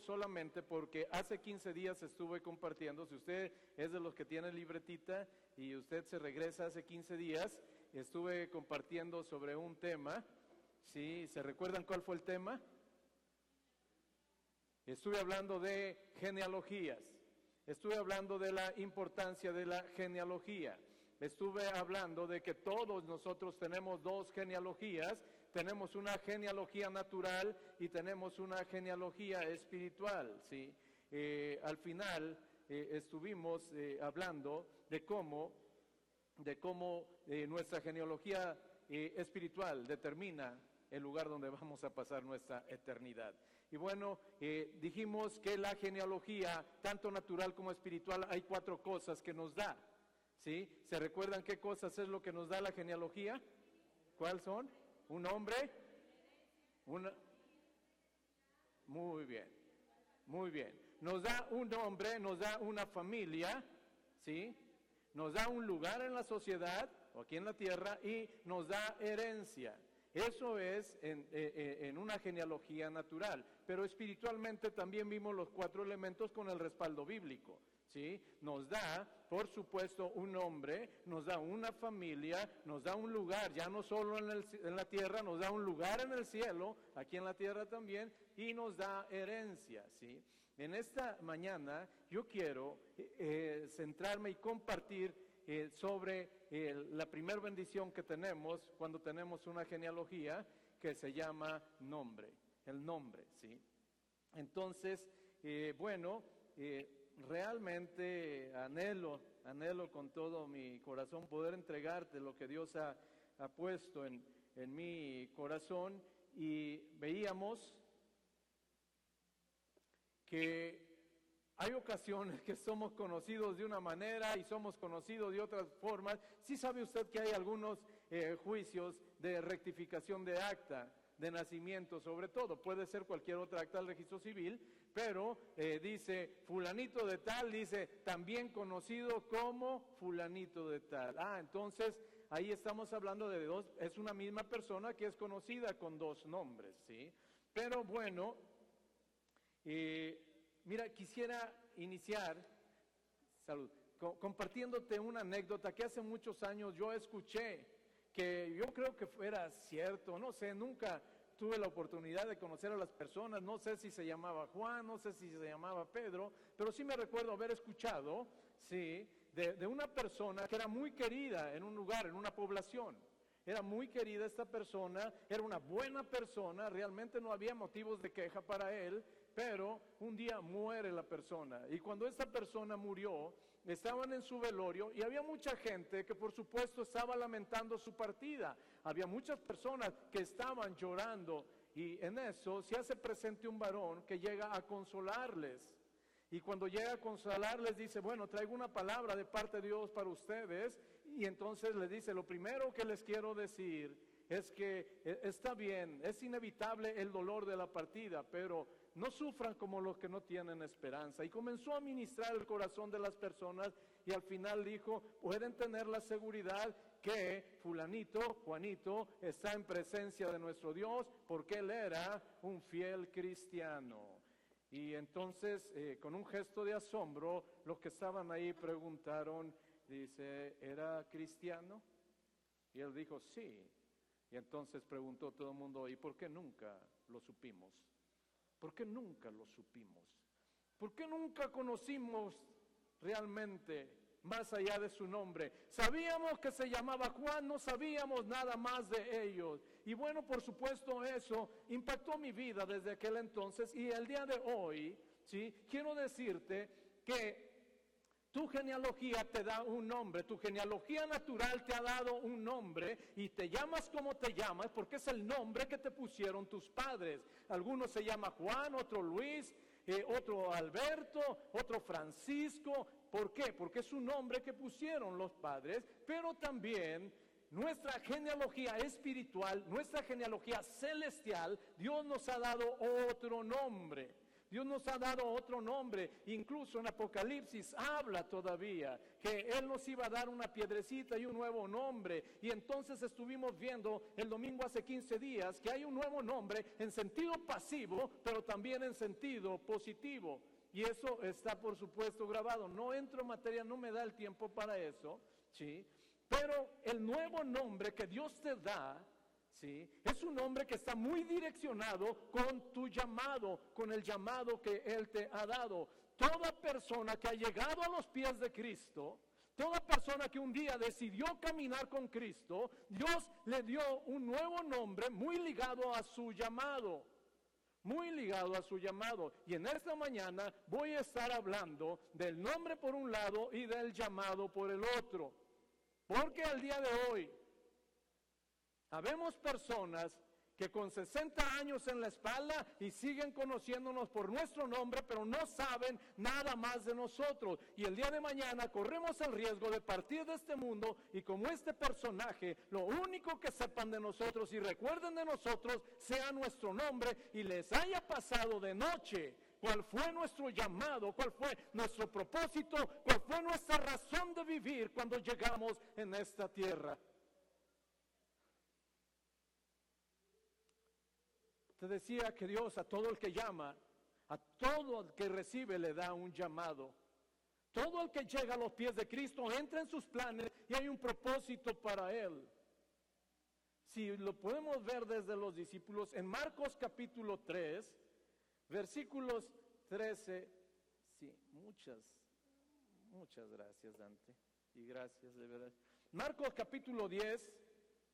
solamente porque hace 15 días estuve compartiendo, si usted es de los que tiene libretita y usted se regresa hace 15 días, estuve compartiendo sobre un tema, ¿sí? ¿Se recuerdan cuál fue el tema? Estuve hablando de genealogías, estuve hablando de la importancia de la genealogía, estuve hablando de que todos nosotros tenemos dos genealogías, tenemos una genealogía natural y tenemos una genealogía espiritual, ¿sí? Eh, al final eh, estuvimos eh, hablando de cómo, de cómo nuestra genealogía espiritual determina el lugar donde vamos a pasar nuestra eternidad. Y bueno, dijimos que la genealogía, tanto natural como espiritual, hay cuatro cosas que nos da. ¿Sí? ¿Se recuerdan qué cosas es lo que nos da la genealogía? ¿Cuáles son? ¿Un hombre? Una... Muy bien, muy bien. Nos da un nombre, nos da una familia, ¿sí? Nos da un lugar en la sociedad o aquí en la tierra y nos da herencia. Eso es en, eh, eh, en, una genealogía natural, pero espiritualmente también vimos los cuatro elementos con el respaldo bíblico. ¿Sí? Nos da, por supuesto, un nombre, nos da una familia, nos da un lugar, ya no solo en, la tierra, nos da un lugar en el cielo, aquí en la tierra también, y nos da herencia, ¿sí? En esta mañana yo quiero eh, eh, centrarme y compartir eh, sobre la primera bendición que tenemos cuando tenemos una genealogía que se llama nombre, el nombre, ¿sí? Entonces, bueno, realmente anhelo, anhelo con todo mi corazón poder entregarte lo que Dios ha, puesto en, en mi corazón y veíamos que hay ocasiones que somos conocidos de una manera y somos conocidos de otras formas. Sí sabe usted que hay algunos eh, juicios de rectificación de acta de nacimiento sobre todo, puede ser cualquier otra acta del registro civil, pero eh, dice fulanito de tal, dice también conocido como fulanito de tal. Ah, entonces ahí estamos hablando de dos, es una misma persona que es conocida con dos nombres, ¿sí? Pero bueno, eh, mira, quisiera iniciar, salud, compartiéndote una anécdota que hace muchos años yo escuché, que yo creo que fuera cierto, no sé, nunca tuve la oportunidad de conocer a las personas, no sé si se llamaba Juan, no sé si se llamaba Pedro, pero sí me recuerdo haber escuchado, sí, de, una persona que era muy querida en un lugar, en una población. Era muy querida esta persona, era una buena persona, realmente no había motivos de queja para él, pero un día muere la persona. Y cuando esta persona murió, estaban en su velorio y había mucha gente que por supuesto estaba lamentando su partida. Había muchas personas que estaban llorando y en eso se hace presente un varón que llega a consolarles. Y cuando llega a consolarles dice, bueno, traigo una palabra de parte de Dios para ustedes. Y entonces les dice, lo primero que les quiero decir es que eh, está bien, es inevitable el dolor de la partida, pero no sufran como los que no tienen esperanza. Y comenzó a ministrar el corazón de las personas y al final dijo, pueden tener la seguridad que fulanito, Juanito, está en presencia de nuestro Dios porque él era un fiel cristiano. Y entonces, eh, con un gesto de asombro, los que estaban ahí preguntaron, dice, ¿era cristiano? Y él dijo, sí. Y entonces preguntó todo el mundo, ¿y por qué nunca lo supimos? ¿Por qué nunca lo supimos? ¿Por qué nunca conocimos realmente más allá de su nombre? Sabíamos que se llamaba Juan, no sabíamos nada más de ellos. Y bueno, por supuesto eso impactó mi vida desde aquel entonces y el día de hoy, ¿sí? Quiero decirte que tu genealogía te da un nombre, tu genealogía natural te ha dado un nombre y te llamas como te llamas porque es el nombre que te pusieron tus padres. Algunos se llama Juan, otro Luis, eh, otro Alberto, otro Francisco. ¿Por qué? Porque es un nombre que pusieron los padres, pero también nuestra genealogía espiritual, nuestra genealogía celestial, Dios nos ha dado otro nombre. Dios nos ha dado otro nombre, incluso en Apocalipsis habla todavía que Él nos iba a dar una piedrecita y un nuevo nombre. Y entonces estuvimos viendo el domingo hace 15 días que hay un nuevo nombre en sentido pasivo, pero también en sentido positivo. Y eso está por supuesto grabado. No entro en materia, no me da el tiempo para eso, ¿sí? Pero el nuevo nombre que Dios te da Es un nombre que está muy direccionado con tu llamado, con el llamado que Él te ha dado. Toda persona que ha llegado a los pies de Cristo, toda persona que un día decidió caminar con Cristo, Dios le dio un nuevo nombre muy ligado a su llamado. Muy ligado a su llamado. Y en esta mañana voy a estar hablando del nombre por un lado y del llamado por el otro. Porque al día de hoy Habemos personas que con 60 años en la espalda y siguen conociéndonos por nuestro nombre, pero no saben nada más de nosotros. Y el día de mañana corremos el riesgo de partir de este mundo y como este personaje, lo único que sepan de nosotros y recuerden de nosotros sea nuestro nombre y les haya pasado de noche cuál fue nuestro llamado, cuál fue nuestro propósito, cuál fue nuestra razón de vivir cuando llegamos en esta tierra. Te decía que Dios a todo el que llama, a todo el que recibe le da un llamado. Todo el que llega a los pies de Cristo entra en sus planes y hay un propósito para él. Si lo podemos ver desde los discípulos, en Marcos capítulo 3, versículos 13, sí, muchas, muchas gracias Dante, y gracias de verdad. Marcos capítulo 10,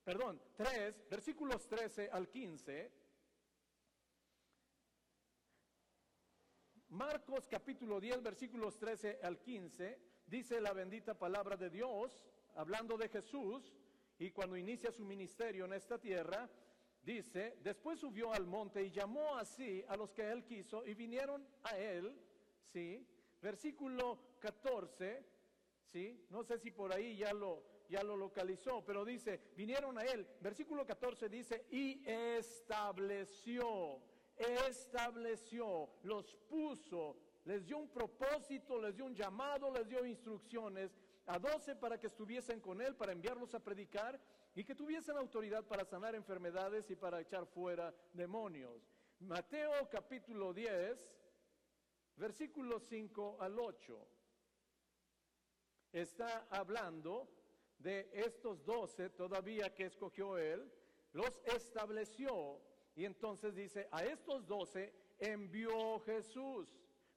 perdón, 3, versículos 13 al 15 Marcos capítulo 10, versículos 13 al 15, dice la bendita palabra de Dios, hablando de Jesús, y cuando inicia su ministerio en esta tierra, dice, después subió al monte y llamó así a los que él quiso y vinieron a él, ¿sí? Versículo 14, ¿sí? No sé si por ahí ya lo, ya lo localizó, pero dice, vinieron a él. Versículo 14 dice, y estableció estableció, los puso, les dio un propósito, les dio un llamado, les dio instrucciones a doce para que estuviesen con él, para enviarlos a predicar y que tuviesen autoridad para sanar enfermedades y para echar fuera demonios. Mateo capítulo 10, versículos 5 al 8, está hablando de estos doce todavía que escogió él, los estableció y entonces dice, a estos doce envió Jesús.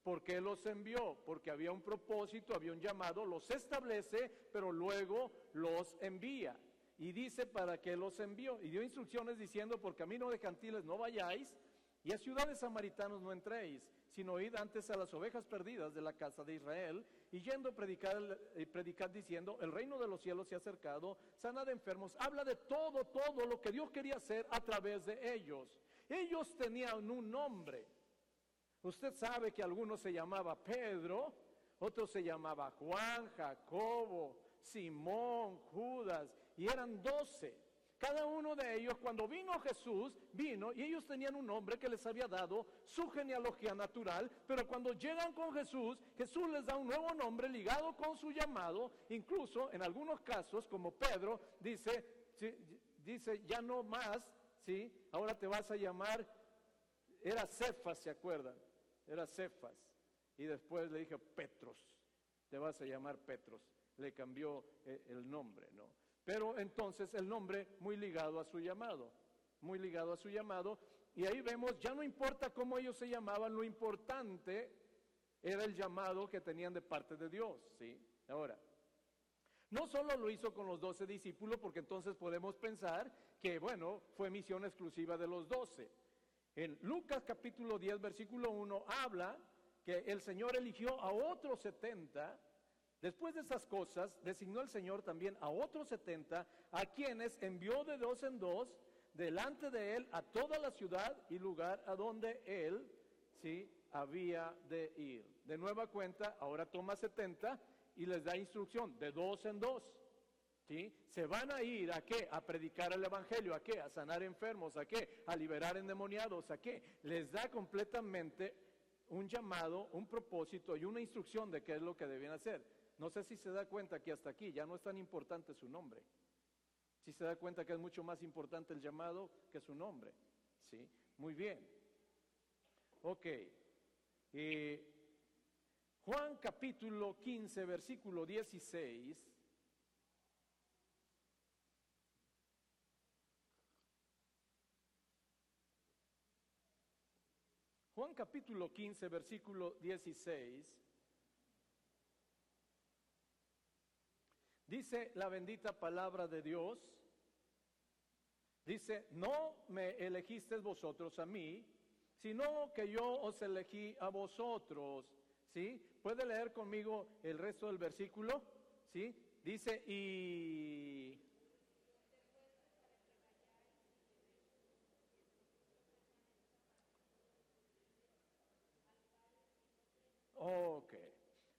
¿Por qué los envió? Porque había un propósito, había un llamado, los establece, pero luego los envía. Y dice para qué los envió. Y dio instrucciones diciendo, por camino de cantiles no vayáis, y a ciudades samaritanos no entréis, sino id antes a las ovejas perdidas de la casa de Israel, y yendo a predicar, y predicar diciendo, el reino de los cielos se ha acercado, sana de enfermos, habla de todo, todo lo que Dios quería hacer a través de ellos. Ellos tenían un nombre. Usted sabe que algunos se llamaba Pedro, otros se llamaba Juan, Jacobo, Simón, Judas, y eran doce. Cada uno de ellos, cuando vino Jesús, vino y ellos tenían un nombre que les había dado su genealogía natural, pero cuando llegan con Jesús, Jesús les da un nuevo nombre ligado con su llamado, incluso en algunos casos, como Pedro, dice, dice ya no más, ¿sí? Ahora te vas a llamar, era Cefas, ¿se acuerdan? Era Cefas. Y después le dije, Petros, te vas a llamar Petros. Le cambió eh, el nombre, ¿no? Pero entonces el nombre muy ligado a su llamado, muy ligado a su llamado. Y ahí vemos, ya no importa cómo ellos se llamaban, lo importante era el llamado que tenían de parte de Dios, ¿sí? Ahora, no solo lo hizo con los doce discípulos, porque entonces podemos pensar que, bueno, fue misión exclusiva de los doce. En Lucas capítulo 10, versículo 1, habla que el Señor eligió a otros setenta Después de esas cosas, designó el Señor también a otros setenta, a quienes envió de dos en dos delante de él a toda la ciudad y lugar a donde él sí había de ir. De nueva cuenta, ahora toma setenta y les da instrucción de dos en dos. ¿Sí? Se van a ir a qué? A predicar el evangelio, a qué? A sanar enfermos, a qué? A liberar endemoniados, a qué? Les da completamente un llamado, un propósito y una instrucción de qué es lo que deben hacer. No sé si se da cuenta que hasta aquí ya no es tan importante su nombre. Si se da cuenta que es mucho más importante el llamado que su nombre. ¿Sí? Muy bien. Ok. Juan capítulo 15, versículo 16. Juan capítulo 15, versículo 16. Dice la bendita palabra de Dios. Dice, no me elegisteis vosotros a mí, sino que yo os elegí a vosotros. ¿Sí? ¿Puede leer conmigo el resto del versículo? ¿Sí? Dice, y Ok,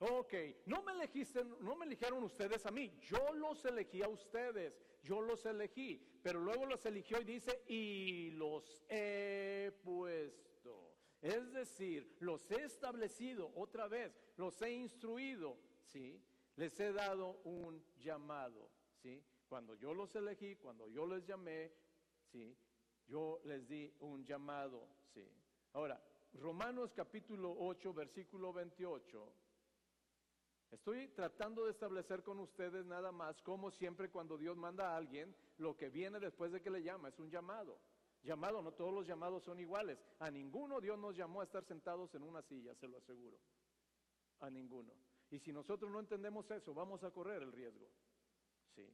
ok. No me no me eligieron ustedes a mí. Yo los elegí a ustedes. Yo los elegí. Pero luego los eligió y dice, y los he puesto. Es decir, los he establecido otra vez, los he instruido, ¿sí? Les he dado un llamado, ¿sí? Cuando yo los elegí, cuando yo les llamé, ¿sí? Yo les di un llamado, ¿sí? Ahora, Romanos capítulo 8, versículo 28. Estoy tratando de establecer con ustedes nada más como siempre cuando Dios manda a alguien, lo que viene después de que le llama es un llamado. Llamado, no todos los llamados son iguales. A ninguno Dios nos llamó a estar sentados en una silla, se lo aseguro. A ninguno. Y si nosotros no entendemos eso, vamos a correr el riesgo. ¿Sí?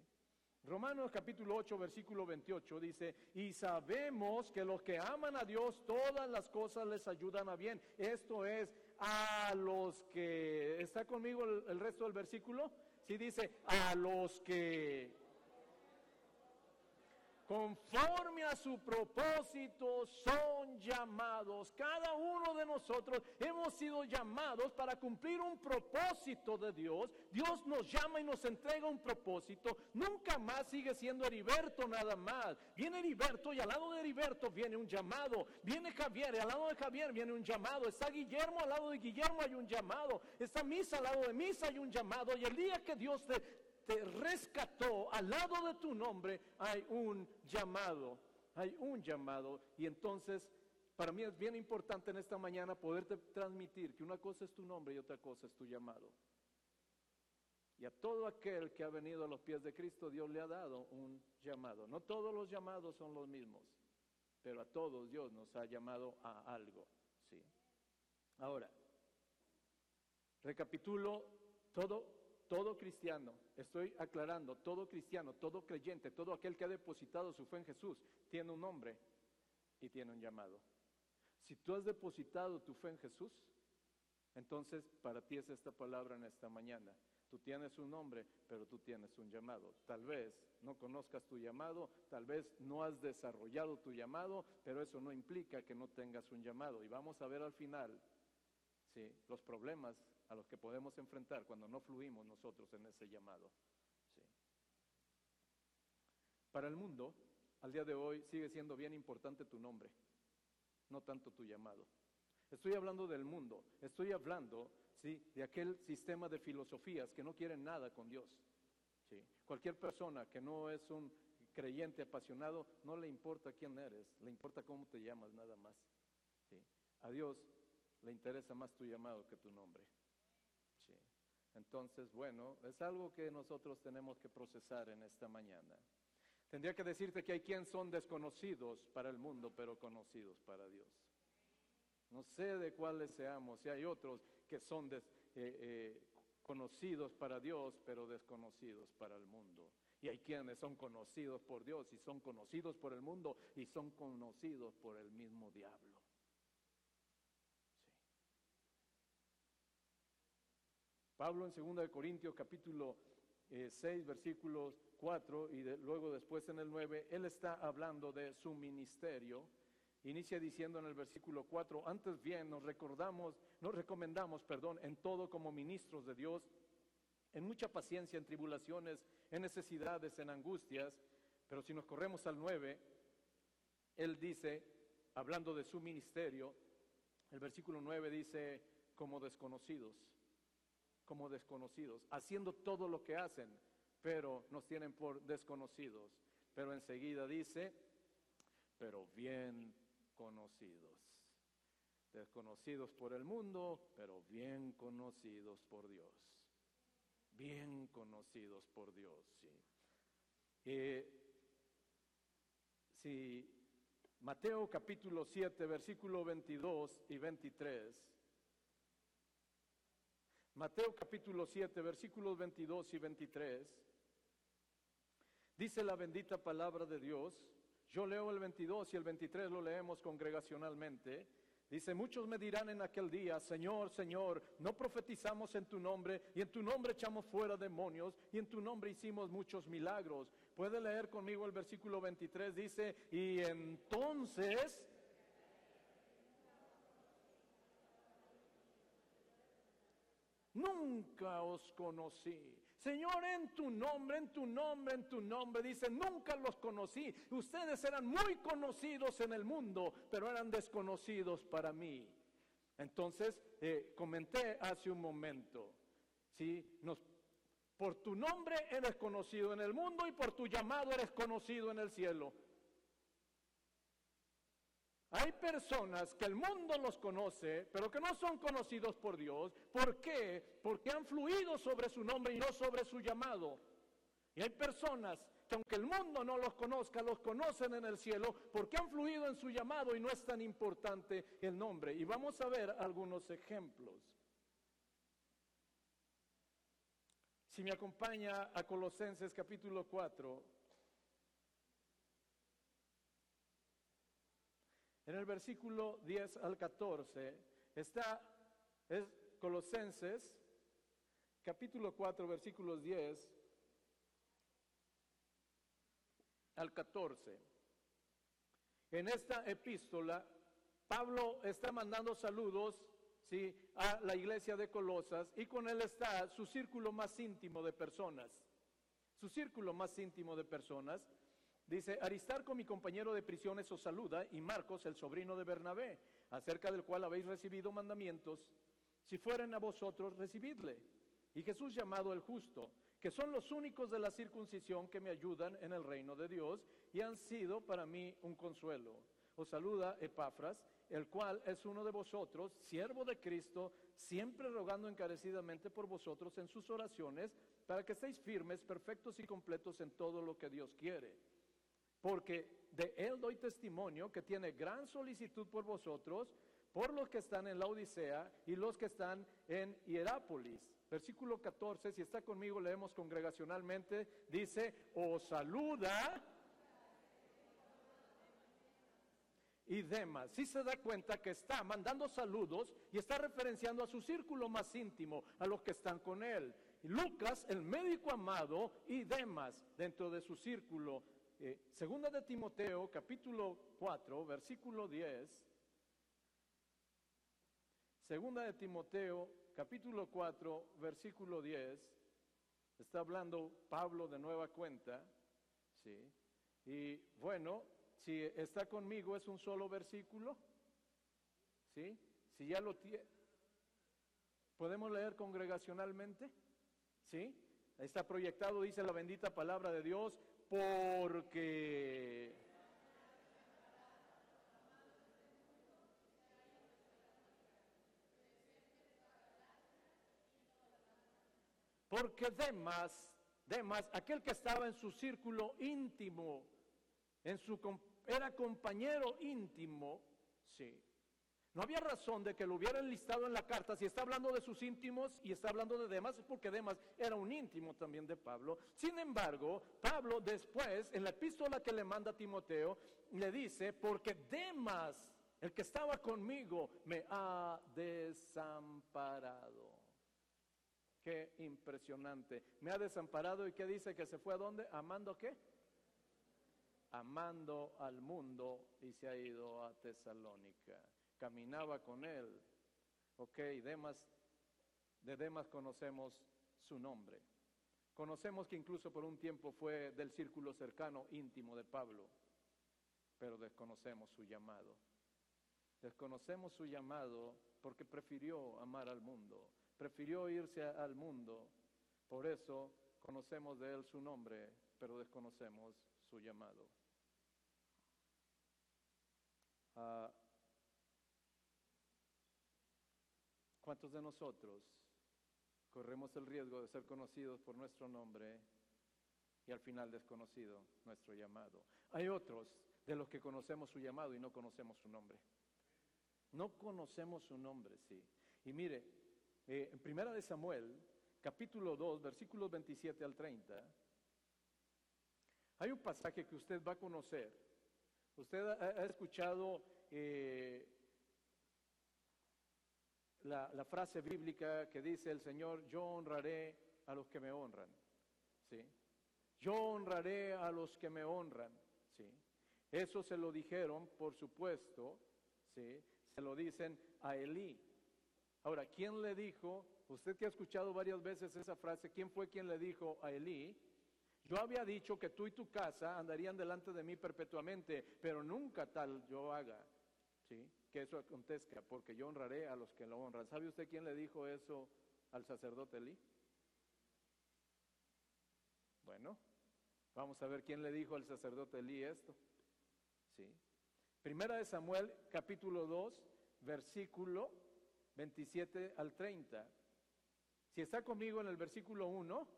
Romanos capítulo 8, versículo 28 dice, y sabemos que los que aman a Dios, todas las cosas les ayudan a bien. Esto es a los que, ¿está conmigo el, resto del versículo? Sí dice, a los que conforme a su propósito son llamados. Cada uno de nosotros hemos sido llamados para cumplir un propósito de Dios. Dios nos llama y nos entrega un propósito. Nunca más sigue siendo Heriberto nada más. Viene Heriberto y al lado de Heriberto viene un llamado. Viene Javier y al lado de Javier viene un llamado. Está Guillermo, al lado de Guillermo hay un llamado. Está Misa, al lado de Misa hay un llamado. Y el día que Dios te te rescató, al lado de tu nombre hay un llamado, hay un llamado. Y entonces, para mí es bien importante en esta mañana poderte transmitir que una cosa es tu nombre y otra cosa es tu llamado. Y a todo aquel que ha venido a los pies de Cristo, Dios le ha dado un llamado. No todos los llamados son los mismos, pero a todos Dios nos ha llamado a algo. ¿sí? Ahora, recapitulo todo todo cristiano, estoy aclarando, todo cristiano, todo creyente, todo aquel que ha depositado su fe en Jesús, tiene un nombre y tiene un llamado. Si tú has depositado tu fe en Jesús, entonces para ti es esta palabra en esta mañana. Tú tienes un nombre, pero tú tienes un llamado. Tal vez no conozcas tu llamado, tal vez no has desarrollado tu llamado, pero eso no implica que no tengas un llamado. Y vamos a ver al final ¿sí? los problemas a los que podemos enfrentar cuando no fluimos nosotros en ese llamado. Para el mundo, al día de hoy, sigue siendo bien importante tu nombre, no tanto tu llamado. Estoy hablando del mundo, estoy hablando ¿sí? de aquel sistema de filosofías que no quieren nada con Dios. ¿sí? Cualquier persona que no es un creyente apasionado, no le importa quién eres, le importa cómo te llamas nada más. ¿sí? A Dios le interesa más tu llamado que tu nombre. Entonces, bueno, es algo que nosotros tenemos que procesar en esta mañana. Tendría que decirte que hay quien son desconocidos para el mundo, pero conocidos para Dios. No sé de cuáles seamos, si hay otros que son eh, eh, conocidos para Dios, pero desconocidos para el mundo. Y hay quienes son conocidos por Dios y son conocidos por el mundo y son conocidos por el mismo diablo. Pablo en 2 Corintios capítulo 6, eh, versículos 4 y luego después en el 9, él está hablando de su ministerio. Inicia diciendo en el versículo 4, antes bien nos recordamos, nos recomendamos, perdón, en todo como ministros de Dios, en mucha paciencia, en tribulaciones, en necesidades, en angustias, pero si nos corremos al 9, él dice, hablando de su ministerio, El versículo 9 dice, como desconocidos, como desconocidos, haciendo todo lo que hacen, pero nos tienen por desconocidos. Pero enseguida dice, pero bien conocidos. Desconocidos por el mundo, pero bien conocidos por Dios. Bien conocidos por Dios, sí. Eh, si Mateo capítulo 7, versículo 22 y 23. Mateo capítulo 7, versículos 22 y 23. Dice la bendita palabra de Dios. Yo leo el 22 y el 23 lo leemos congregacionalmente. Dice, muchos me dirán en aquel día, Señor, Señor, no profetizamos en tu nombre y en tu nombre echamos fuera demonios y en tu nombre hicimos muchos milagros. Puede leer conmigo el versículo 23, dice, y entonces... Nunca os conocí. Señor, en tu nombre, en tu nombre, en tu nombre, dice, nunca los conocí. Ustedes eran muy conocidos en el mundo, pero eran desconocidos para mí. Entonces, eh, comenté hace un momento, ¿sí? Nos, por tu nombre eres conocido en el mundo y por tu llamado eres conocido en el cielo. Hay personas que el mundo los conoce, pero que no son conocidos por Dios. ¿Por qué? Porque han fluido sobre su nombre y no sobre su llamado. Y hay personas que aunque el mundo no los conozca, los conocen en el cielo porque han fluido en su llamado y no es tan importante el nombre. Y vamos a ver algunos ejemplos. Si me acompaña a Colosenses capítulo 4, En el versículo 10 al 14 está es Colosenses capítulo 4 versículos 10 al 14. En esta epístola Pablo está mandando saludos ¿sí? a la iglesia de Colosas y con él está su círculo más íntimo de personas. Su círculo más íntimo de personas. Dice, Aristarco, mi compañero de prisiones, os saluda, y Marcos, el sobrino de Bernabé, acerca del cual habéis recibido mandamientos. Si fueren a vosotros, recibidle. Y Jesús llamado el justo, que son los únicos de la circuncisión que me ayudan en el reino de Dios y han sido para mí un consuelo. Os saluda Epafras, el cual es uno de vosotros, siervo de Cristo, siempre rogando encarecidamente por vosotros en sus oraciones, para que estéis firmes, perfectos y completos en todo lo que Dios quiere porque de él doy testimonio que tiene gran solicitud por vosotros, por los que están en la Odisea y los que están en Hierápolis. Versículo 14, si está conmigo, leemos congregacionalmente, dice, os saluda. Y demás, si se da cuenta que está mandando saludos y está referenciando a su círculo más íntimo, a los que están con él. Lucas, el médico amado, y demás dentro de su círculo eh, segunda de Timoteo, capítulo 4, versículo 10. Segunda de Timoteo, capítulo 4, versículo 10. Está hablando Pablo de nueva cuenta. ¿sí? Y bueno, si está conmigo es un solo versículo. ¿sí? Si ya lo tiene, ¿podemos leer congregacionalmente? ¿Sí? Está proyectado, dice la bendita palabra de Dios, porque porque Demas, Demas, aquel que estaba en su círculo íntimo, en su era compañero íntimo, sí, no había razón de que lo hubieran listado en la carta. Si está hablando de sus íntimos y está hablando de Demas, es porque Demas era un íntimo también de Pablo. Sin embargo, Pablo después, en la epístola que le manda a Timoteo, le dice, porque Demas, el que estaba conmigo, me ha desamparado. Qué impresionante. Me ha desamparado y qué dice que se fue a dónde? ¿Amando qué? Amando al mundo y se ha ido a Tesalónica caminaba con él. Ok, Demas, de Demas conocemos su nombre. Conocemos que incluso por un tiempo fue del círculo cercano, íntimo de Pablo, pero desconocemos su llamado. Desconocemos su llamado porque prefirió amar al mundo, prefirió irse al mundo. Por eso conocemos de él su nombre, pero desconocemos su llamado. Ah, ¿Cuántos de nosotros corremos el riesgo de ser conocidos por nuestro nombre y al final desconocido nuestro llamado? Hay otros de los que conocemos su llamado y no conocemos su nombre. No conocemos su nombre, sí. Y mire, eh, en Primera de Samuel, capítulo 2, versículos 27 al 30, hay un pasaje que usted va a conocer. Usted ha, escuchado eh, la, frase bíblica que dice el Señor, yo honraré a los que me honran. ¿Sí? Yo honraré a los que me honran. ¿Sí? Eso se lo dijeron, por supuesto, ¿sí? se lo dicen a Elí. Ahora, ¿quién le dijo? Usted que ha escuchado varias veces esa frase, ¿quién fue quien le dijo a Elí? Yo había dicho que tú y tu casa andarían delante de mí perpetuamente, pero nunca tal yo haga. ¿Sí? Que eso acontezca, porque yo honraré a los que lo honran. ¿Sabe usted quién le dijo eso al sacerdote Elí? Bueno, vamos a ver quién le dijo al sacerdote Elí esto. ¿Sí? Primera de Samuel, capítulo 2, versículo 27 al 30. Si está conmigo en el versículo 1,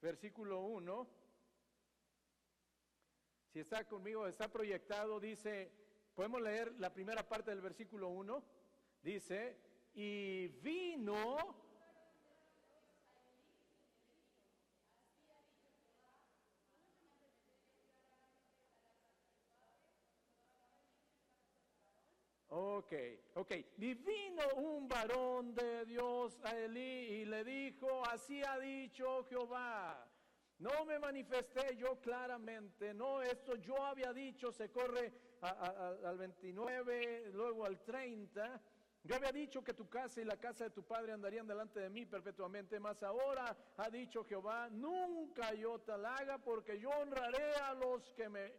versículo 1. Si está conmigo, está proyectado, dice, podemos leer la primera parte del versículo 1. Dice, y vino Ok, ok. Y vino un varón de Dios a Elí y le dijo, así ha dicho Jehová. No me manifesté yo claramente, no, esto yo había dicho, se corre al 29, luego al 30. Yo había dicho que tu casa y la casa de tu padre andarían delante de mí perpetuamente, mas ahora ha dicho Jehová, nunca yo tal haga, porque yo honraré a los que me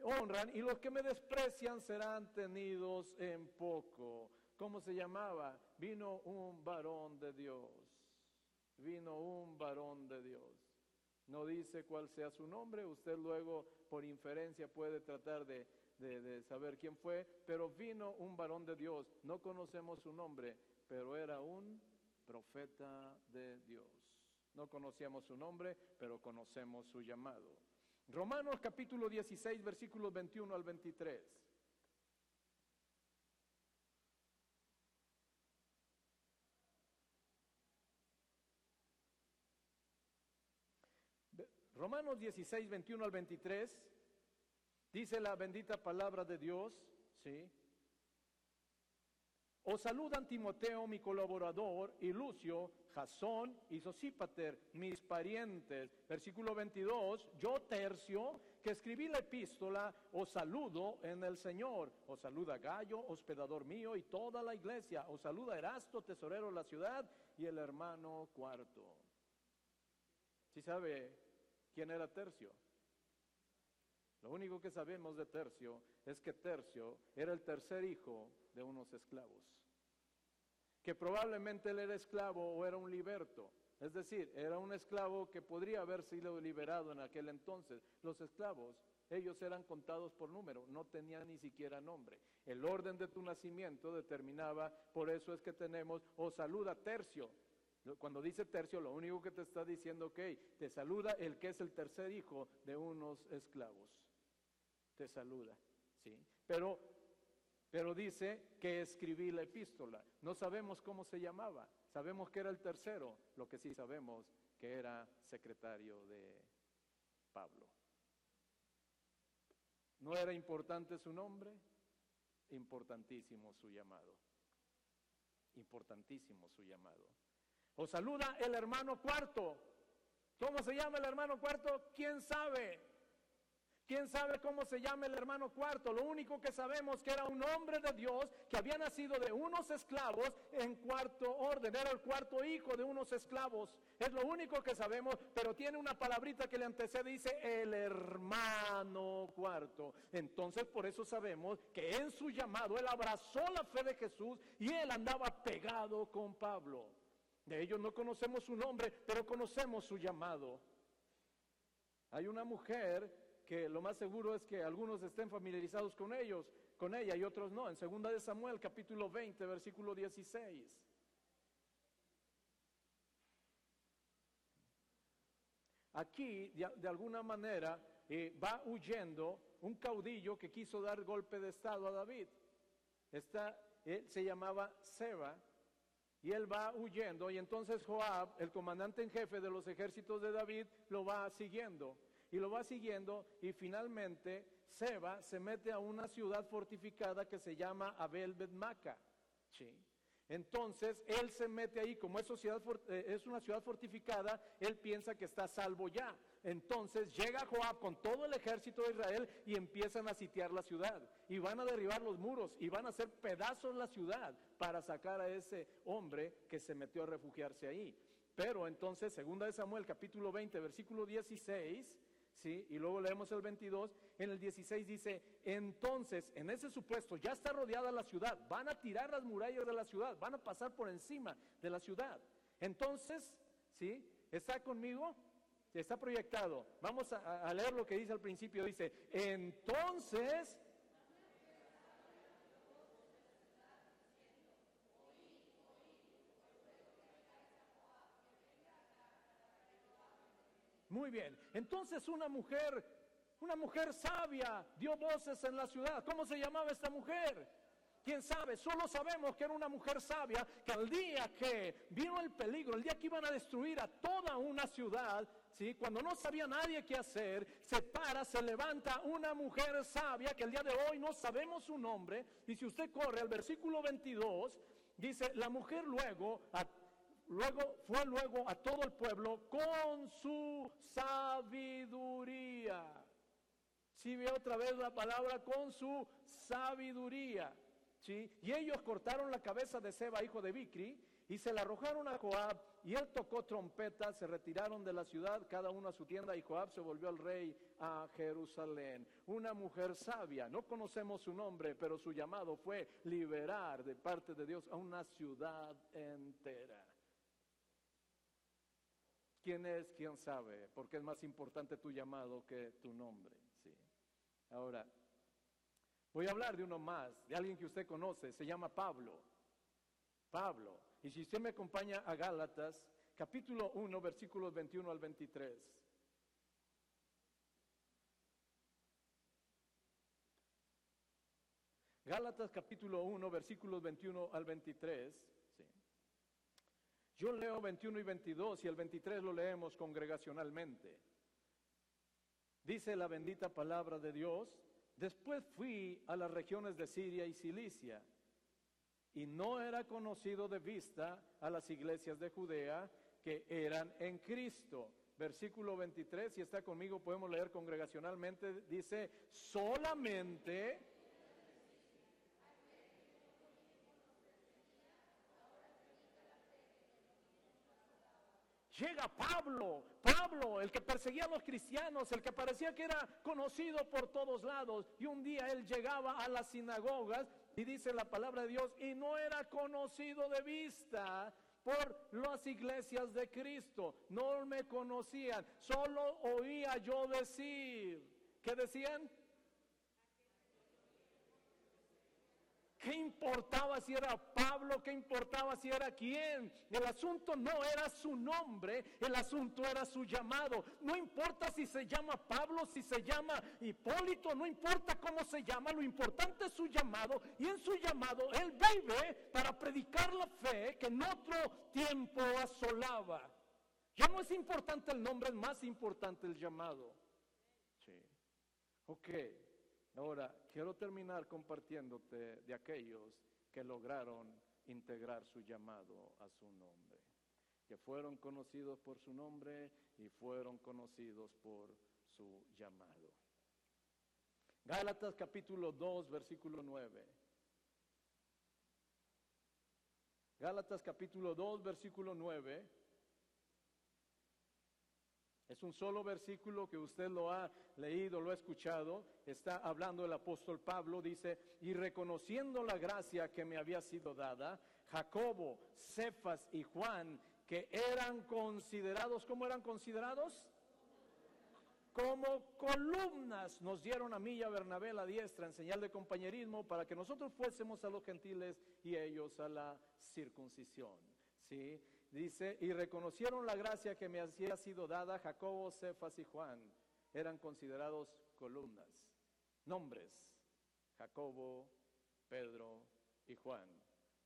honran y los que me desprecian serán tenidos en poco. ¿Cómo se llamaba? Vino un varón de Dios. Vino un varón de Dios. No dice cuál sea su nombre, usted luego por inferencia puede tratar de, saber quién fue, pero vino un varón de Dios. No conocemos su nombre, pero era un profeta de Dios. No conocíamos su nombre, pero conocemos su llamado. Romanos capítulo 16, versículos 21 al 23. Romanos 16, 21 al 23, dice la bendita palabra de Dios, ¿sí? Os saludan Timoteo, mi colaborador, y Lucio, Jasón y Sosípater, mis parientes. Versículo 22, yo tercio, que escribí la epístola, os saludo en el Señor. Os saluda Gallo, hospedador mío, y toda la iglesia. Os saluda Erasto, tesorero de la ciudad, y el hermano cuarto. ¿Sí sabe quién era Tercio? Lo único que sabemos de Tercio es que Tercio era el tercer hijo de unos esclavos. Que probablemente él era esclavo o era un liberto. Es decir, era un esclavo que podría haber sido liberado en aquel entonces. Los esclavos, ellos eran contados por número, no tenían ni siquiera nombre. El orden de tu nacimiento determinaba, por eso es que tenemos, o saluda tercio. Cuando dice tercio, lo único que te está diciendo, ok, te saluda el que es el tercer hijo de unos esclavos. Te saluda, ¿sí? Pero pero dice que escribí la epístola. No sabemos cómo se llamaba. Sabemos que era el tercero. Lo que sí sabemos que era secretario de Pablo. ¿No era importante su nombre? Importantísimo su llamado. Importantísimo su llamado. Os saluda el hermano cuarto. ¿Cómo se llama el hermano cuarto? ¿Quién sabe? ¿Quién sabe cómo se llama el hermano cuarto? Lo único que sabemos que era un hombre de Dios que había nacido de unos esclavos en cuarto orden. Era el cuarto hijo de unos esclavos. Es lo único que sabemos, pero tiene una palabrita que le antecede, dice el hermano cuarto. Entonces por eso sabemos que en su llamado él abrazó la fe de Jesús y él andaba pegado con Pablo. De ellos no conocemos su nombre, pero conocemos su llamado. Hay una mujer que lo más seguro es que algunos estén familiarizados con ellos, con ella y otros no. En segunda de Samuel, capítulo 20, versículo 16. Aquí, de, alguna manera, eh, va huyendo un caudillo que quiso dar golpe de estado a David. Esta, él se llamaba Seba, y él va huyendo, y entonces Joab, el comandante en jefe de los ejércitos de David, lo va siguiendo y lo va siguiendo y finalmente Seba se mete a una ciudad fortificada que se llama Abel Bedmaca. ¿sí? Entonces él se mete ahí, como es, sociedad, eh, es una ciudad fortificada, él piensa que está salvo ya. Entonces llega Joab con todo el ejército de Israel y empiezan a sitiar la ciudad. Y van a derribar los muros y van a hacer pedazos la ciudad para sacar a ese hombre que se metió a refugiarse ahí. Pero entonces, segunda de Samuel, capítulo 20, versículo 16, ¿sí? Y luego leemos el 22, en el 16 dice, entonces, en ese supuesto, ya está rodeada la ciudad, van a tirar las murallas de la ciudad, van a pasar por encima de la ciudad. Entonces, ¿sí? ¿Está conmigo? Está proyectado. Vamos a, a leer lo que dice al principio. Dice, entonces Muy bien. Entonces una mujer, una mujer sabia, dio voces en la ciudad. ¿Cómo se llamaba esta mujer? ¿Quién sabe? Solo sabemos que era una mujer sabia, que al día que vino el peligro, el día que iban a destruir a toda una ciudad, ¿sí? cuando no sabía nadie qué hacer, se para, se levanta una mujer sabia, que el día de hoy no sabemos su nombre, y si usted corre al versículo 22, dice, la mujer luego, Luego fue luego a todo el pueblo con su sabiduría. Si ve otra vez la palabra con su sabiduría. ¿sí? Y ellos cortaron la cabeza de Seba, hijo de Bicri, y se la arrojaron a Joab, y él tocó trompeta, se retiraron de la ciudad, cada uno a su tienda, y Joab se volvió al rey a Jerusalén. Una mujer sabia, no conocemos su nombre, pero su llamado fue liberar de parte de Dios a una ciudad entera. ¿Quién es? ¿Quién sabe? Porque es más importante tu llamado que tu nombre. Sí. Ahora, voy a hablar de uno más, de alguien que usted conoce, se llama Pablo. Pablo. Y si usted me acompaña a Gálatas, capítulo 1, versículos 21 al 23. Gálatas capítulo 1, versículos 21 al 23. Yo leo 21 y 22 y el 23 lo leemos congregacionalmente. Dice la bendita palabra de Dios, después fui a las regiones de Siria y Cilicia y no era conocido de vista a las iglesias de Judea que eran en Cristo. Versículo 23, si está conmigo podemos leer congregacionalmente, dice, solamente Llega Pablo, Pablo, el que perseguía a los cristianos, el que parecía que era conocido por todos lados. Y un día él llegaba a las sinagogas y dice la palabra de Dios, y no era conocido de vista por las iglesias de Cristo. No me conocían, solo oía yo decir. ¿Qué decían? ¿Qué importaba si era Pablo? ¿Qué importaba si era quién? El asunto no era su nombre, el asunto era su llamado. No importa si se llama Pablo, si se llama Hipólito, no importa cómo se llama, lo importante es su llamado. Y en su llamado él vive para predicar la fe que en otro tiempo asolaba. Ya no es importante el nombre, es más importante el llamado. Sí. Ok. Ahora, quiero terminar compartiéndote de aquellos que lograron integrar su llamado a su nombre, que fueron conocidos por su nombre y fueron conocidos por su llamado. Gálatas capítulo 2, versículo 9. Gálatas capítulo 2, versículo 9. Es un solo versículo que usted lo ha leído, lo ha escuchado. Está hablando el apóstol Pablo, dice, y reconociendo la gracia que me había sido dada, Jacobo, Cefas y Juan, que eran considerados, ¿cómo eran considerados? Como columnas nos dieron a mí y a Bernabé la diestra en señal de compañerismo para que nosotros fuésemos a los gentiles y ellos a la circuncisión. ¿Sí? Dice, y reconocieron la gracia que me había sido dada Jacobo, Cefas y Juan. Eran considerados columnas, nombres, Jacobo, Pedro y Juan,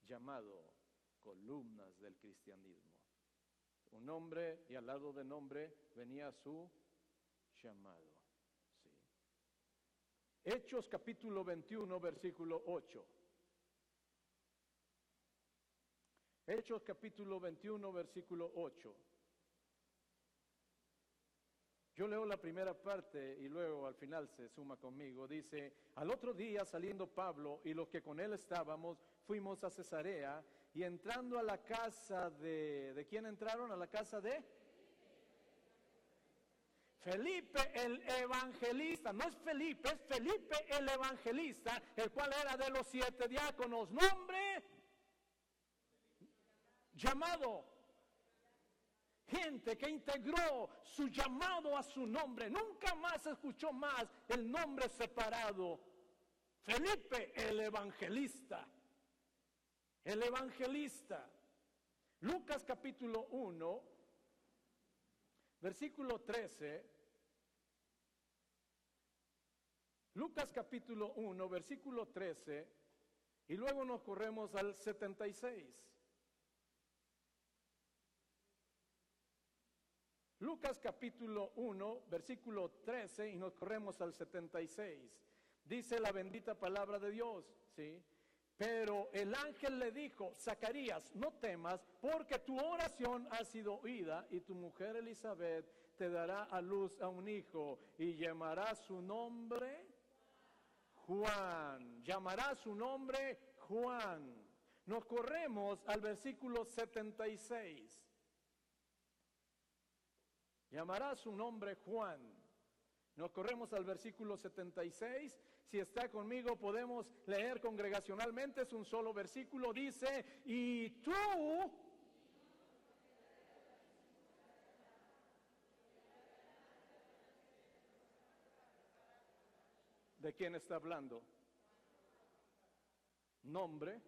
llamado columnas del cristianismo. Un nombre y al lado de nombre venía su llamado. Hechos capítulo 21, versículo 8. Hechos capítulo 21, versículo 8. Yo leo la primera parte y luego al final se suma conmigo. Dice, al otro día saliendo Pablo y los que con él estábamos, fuimos a Cesarea y entrando a la casa de... ¿De quién entraron? A la casa de... Felipe el evangelista, no es Felipe, es Felipe el evangelista, el cual era de los siete diáconos. Nombre llamado. Gente que integró su llamado a su nombre. Nunca más escuchó más el nombre separado. Felipe el evangelista. El evangelista. Lucas capítulo 1, versículo 13. Lucas capítulo 1, versículo 13. Y luego nos corremos al 76. Lucas capítulo 1, versículo 13, y nos corremos al 76. Dice la bendita palabra de Dios, ¿sí? Pero el ángel le dijo, Zacarías, no temas, porque tu oración ha sido oída y tu mujer Elizabeth te dará a luz a un hijo y llamará su nombre Juan. Llamará su nombre Juan. Nos corremos al versículo 76. Llamará su nombre Juan. Nos corremos al versículo 76. Si está conmigo podemos leer congregacionalmente. Es un solo versículo. Dice, y tú... ¿De quién está hablando? Nombre,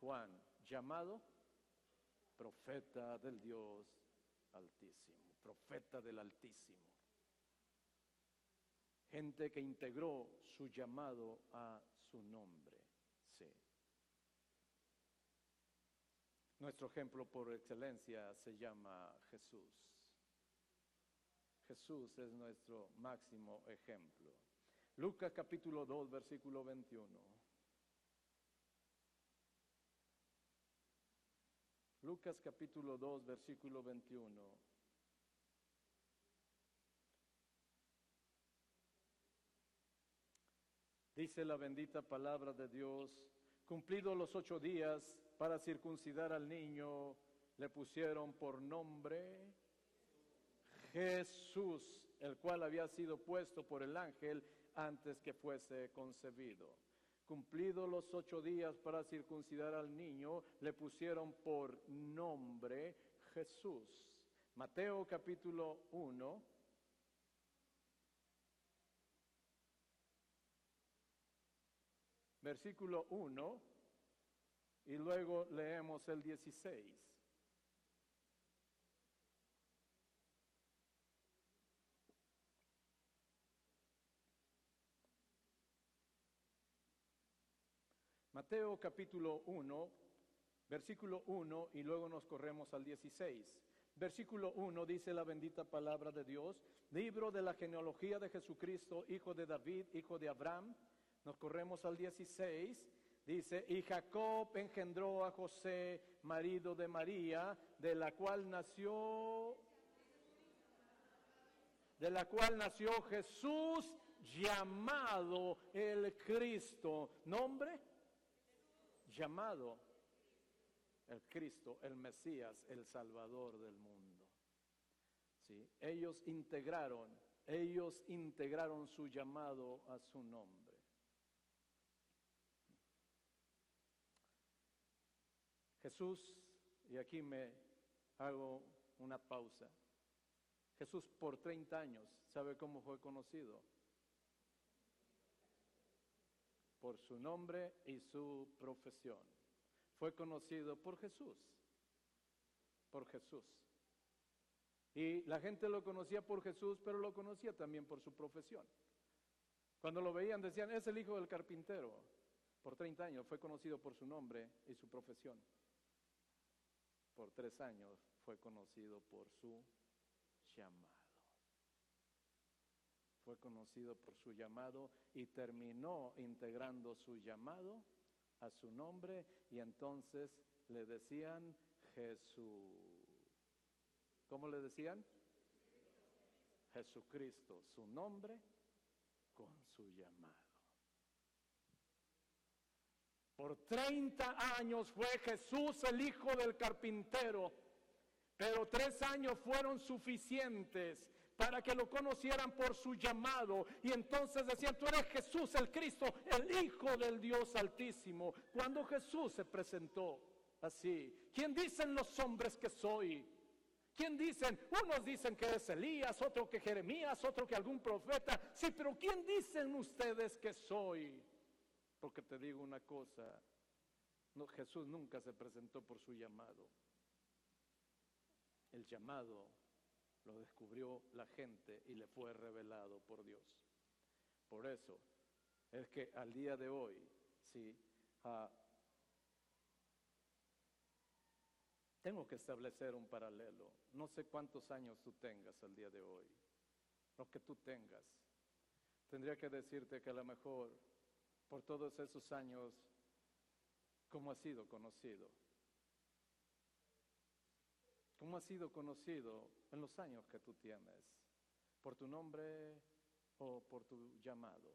Juan, llamado profeta del Dios Altísimo profeta del Altísimo. Gente que integró su llamado a su nombre. Sí. Nuestro ejemplo por excelencia se llama Jesús. Jesús es nuestro máximo ejemplo. Lucas capítulo 2, versículo 21. Lucas capítulo 2, versículo 21. Dice la bendita palabra de Dios, cumplidos los ocho días para circuncidar al niño, le pusieron por nombre Jesús, el cual había sido puesto por el ángel antes que fuese concebido. Cumplidos los ocho días para circuncidar al niño, le pusieron por nombre Jesús. Mateo capítulo 1, versículo 1, y luego leemos el 16. Mateo capítulo 1, versículo 1, y luego nos corremos al 16. Versículo 1 dice la bendita palabra de Dios, libro de la genealogía de Jesucristo, hijo de David, hijo de Abraham nos corremos al 16. Dice, y Jacob engendró a José, marido de María, de la cual nació, de la cual nació Jesús llamado el Cristo. ¿Nombre? Llamado el Cristo, el Mesías, el Salvador del mundo. ¿Sí? Ellos integraron, ellos integraron su llamado a su nombre. Jesús, y aquí me hago una pausa. Jesús por 30 años, ¿sabe cómo fue conocido? Por su nombre y su profesión. Fue conocido por Jesús, por Jesús. Y la gente lo conocía por Jesús, pero lo conocía también por su profesión. Cuando lo veían decían, es el hijo del carpintero. Por 30 años fue conocido por su nombre y su profesión. Por tres años fue conocido por su llamado. Fue conocido por su llamado y terminó integrando su llamado a su nombre y entonces le decían Jesús. ¿Cómo le decían? Jesucristo, su nombre con su llamado. Por 30 años fue Jesús el hijo del carpintero, pero tres años fueron suficientes para que lo conocieran por su llamado. Y entonces decían, tú eres Jesús el Cristo, el Hijo del Dios Altísimo. Cuando Jesús se presentó así, ¿quién dicen los hombres que soy? ¿Quién dicen? Unos dicen que es Elías, otro que Jeremías, otro que algún profeta. Sí, pero ¿quién dicen ustedes que soy? Porque te digo una cosa, no, Jesús nunca se presentó por su llamado. El llamado lo descubrió la gente y le fue revelado por Dios. Por eso es que al día de hoy, sí, ah, tengo que establecer un paralelo. No sé cuántos años tú tengas al día de hoy, lo que tú tengas. Tendría que decirte que a lo mejor por todos esos años, ¿cómo ha sido conocido? ¿Cómo ha sido conocido en los años que tú tienes? ¿Por tu nombre o por tu llamado?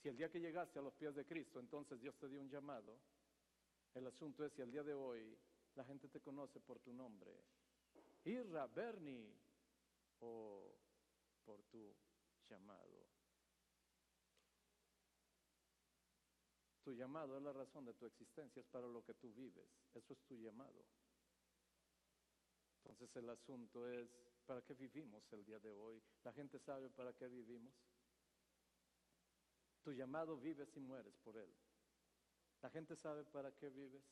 Si el día que llegaste a los pies de Cristo, entonces Dios te dio un llamado, el asunto es si el día de hoy la gente te conoce por tu nombre, Irra, Bernie, o por tu llamado. Tu llamado es la razón de tu existencia, es para lo que tú vives. Eso es tu llamado. Entonces el asunto es, ¿para qué vivimos el día de hoy? ¿La gente sabe para qué vivimos? Tu llamado vives y mueres por él. ¿La gente sabe para qué vives?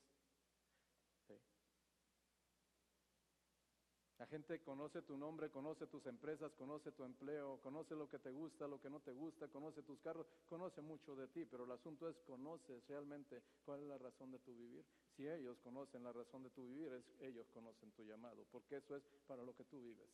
La gente conoce tu nombre, conoce tus empresas, conoce tu empleo, conoce lo que te gusta, lo que no te gusta, conoce tus carros, conoce mucho de ti, pero el asunto es, ¿conoces realmente cuál es la razón de tu vivir? Si ellos conocen la razón de tu vivir, es, ellos conocen tu llamado, porque eso es para lo que tú vives.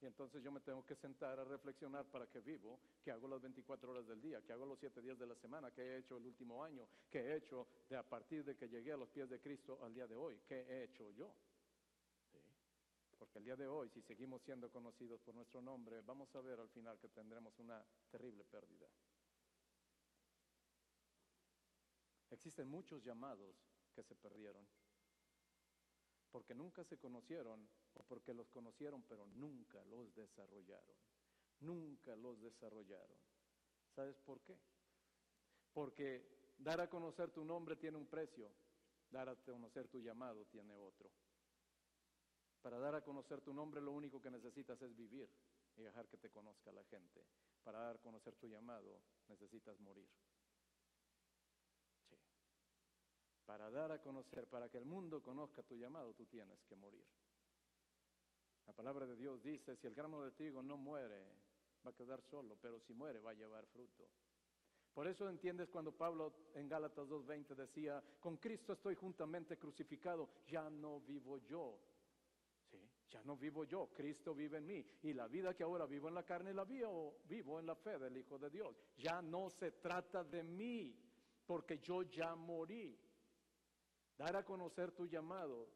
Y entonces yo me tengo que sentar a reflexionar para qué vivo, qué hago las 24 horas del día, qué hago los 7 días de la semana, qué he hecho el último año, qué he hecho de a partir de que llegué a los pies de Cristo al día de hoy, qué he hecho yo. El día de hoy, si seguimos siendo conocidos por nuestro nombre, vamos a ver al final que tendremos una terrible pérdida. Existen muchos llamados que se perdieron, porque nunca se conocieron o porque los conocieron pero nunca los desarrollaron. Nunca los desarrollaron. ¿Sabes por qué? Porque dar a conocer tu nombre tiene un precio, dar a conocer tu llamado tiene otro. Para dar a conocer tu nombre lo único que necesitas es vivir y dejar que te conozca la gente. Para dar a conocer tu llamado necesitas morir. Para dar a conocer, para que el mundo conozca tu llamado, tú tienes que morir. La palabra de Dios dice, si el grano de trigo no muere, va a quedar solo, pero si muere va a llevar fruto. Por eso entiendes cuando Pablo en Gálatas 2.20 decía, con Cristo estoy juntamente crucificado, ya no vivo yo, ya no vivo yo, Cristo vive en mí. Y la vida que ahora vivo en la carne la vivo, vivo en la fe del Hijo de Dios. Ya no se trata de mí, porque yo ya morí. Dar a conocer tu llamado,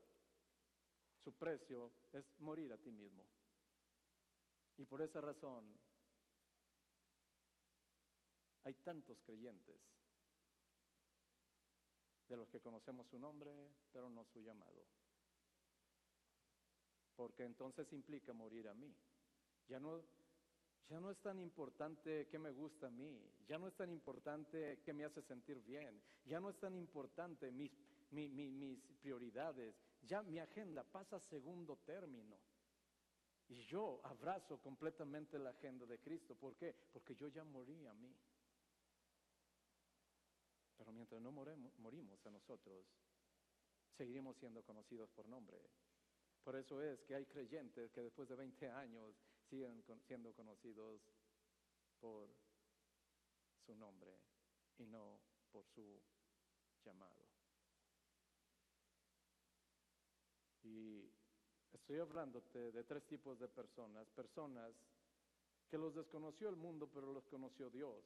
su precio es morir a ti mismo. Y por esa razón, Hay tantos creyentes de los que conocemos su nombre, pero no su llamado. Porque entonces implica morir a mí. Ya no, ya no es tan importante qué me gusta a mí, ya no es tan importante qué me hace sentir bien, ya no es tan importante mis, mis prioridades, ya mi agenda pasa a segundo término. Y yo abrazo completamente la agenda de Cristo. ¿Por qué? Porque yo ya morí a mí. Pero mientras no morimos a nosotros, seguiremos siendo conocidos por nombre. Por eso es que hay creyentes que después de 20 años siguen siendo conocidos por su nombre y no por su llamado. Y estoy hablándote de tres tipos de personas. Personas que los desconoció el mundo, pero los conoció Dios.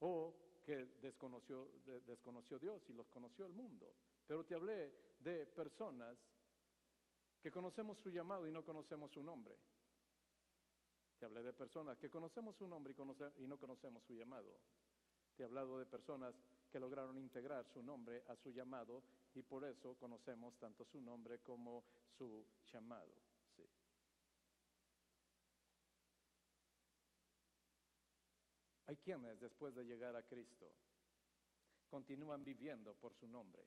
O que desconoció, desconoció Dios y los conoció el mundo. Pero te hablé de personas que conocemos su llamado y no conocemos su nombre. Te hablé de personas que conocemos su nombre y, y no conocemos su llamado. Te he hablado de personas que lograron integrar su nombre a su llamado y por eso conocemos tanto su nombre como su llamado. Hay quienes después de llegar a Cristo continúan viviendo por su nombre.